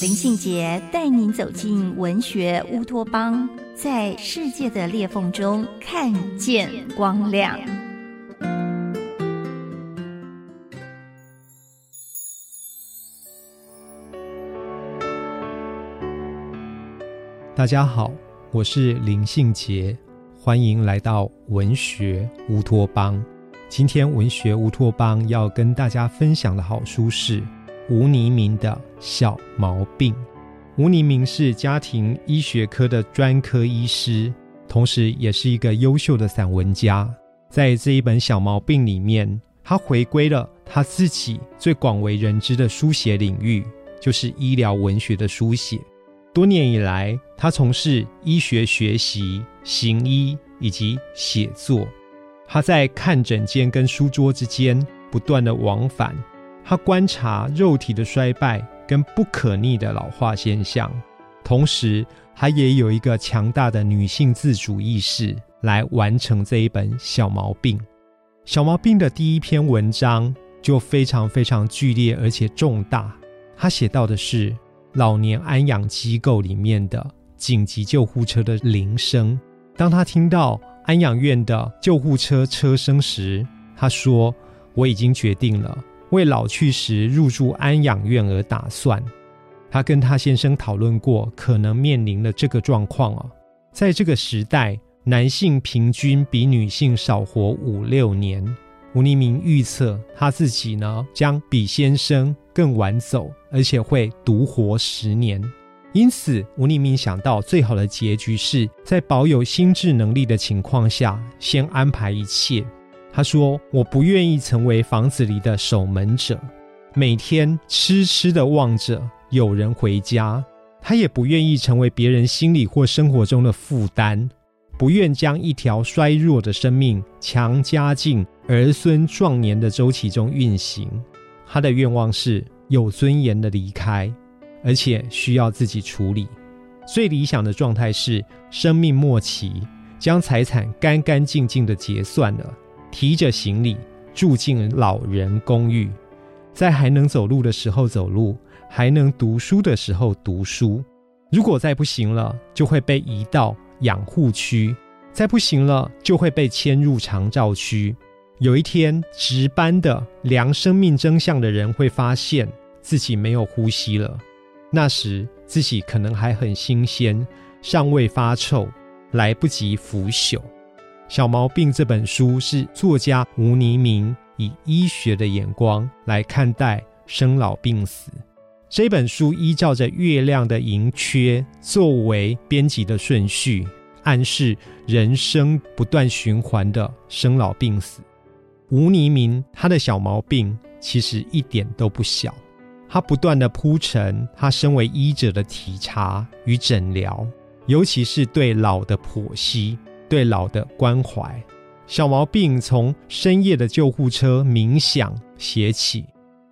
林信杰带您走进文学乌托邦。在世界的裂缝中看见光亮。大家好，我是林信杰，欢迎来到文学乌托邦。今天文学乌托邦要跟大家分享的好书是吴黎明的《小毛病》。吴黎明是家庭医学科的专科医师，同时也是一个优秀的散文家。在这一本小毛病里面，他回归了他自己最广为人知的书写领域，就是医疗文学的书写。多年以来，他从事医学学习、行医以及写作。他在看诊间跟书桌之间不断的往返，他观察肉体的衰败。跟不可逆的老化现象，同时他也有一个强大的女性自主意识来完成这一本小毛病。小毛病的第一篇文章就非常非常剧烈而且重大。他写到的是老年安养机构里面的紧急救护车的铃声。当他听到安养院的救护车车声时，他说：“我已经决定了。”为老去时入住安养院而打算，他跟他先生讨论过，可能面临的这个状况哦。在这个时代，男性平均比女性少活五六年。吴黎明预测他自己呢，将比先生更晚走，而且会独活十年。因此，吴黎明想到最好的结局是在保有心智能力的情况下，先安排一切。他说：“我不愿意成为房子里的守门者，每天痴痴的望着有人回家。他也不愿意成为别人心里或生活中的负担，不愿将一条衰弱的生命强加进儿孙壮年的周期中运行。他的愿望是有尊严的离开，而且需要自己处理。最理想的状态是生命末期，将财产干干净净的结算了。”提着行李住进老人公寓，在还能走路的时候走路，还能读书的时候读书。如果再不行了，就会被移到养护区；再不行了，就会被迁入长照区。有一天，值班的量生命真相的人会发现自己没有呼吸了，那时自己可能还很新鲜，尚未发臭，来不及腐朽。《小毛病》这本书是作家吴尼明以医学的眼光来看待生老病死。这本书依照着月亮的盈缺作为编辑的顺序，暗示人生不断循环的生老病死。吴尼明他的小毛病其实一点都不小，他不断的铺陈他身为医者的体察与诊疗，尤其是对老的剖析。对老的关怀，小毛病从深夜的救护车冥想写起，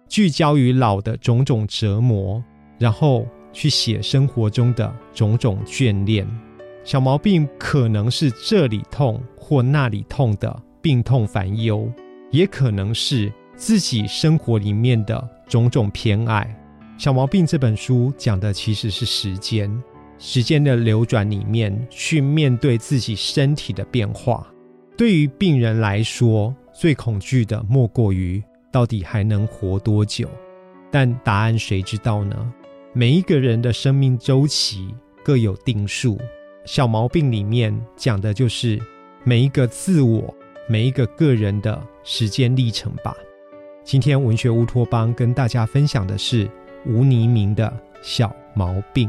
聚焦于老的种种折磨，然后去写生活中的种种眷恋。小毛病可能是这里痛或那里痛的病痛烦忧，也可能是自己生活里面的种种偏爱。小毛病这本书讲的其实是时间。时间的流转里面，去面对自己身体的变化。对于病人来说，最恐惧的莫过于到底还能活多久。但答案谁知道呢？每一个人的生命周期各有定数。小毛病里面讲的就是每一个自我、每一个个人的时间历程吧。今天文学乌托邦跟大家分享的是吴黎明的小毛病。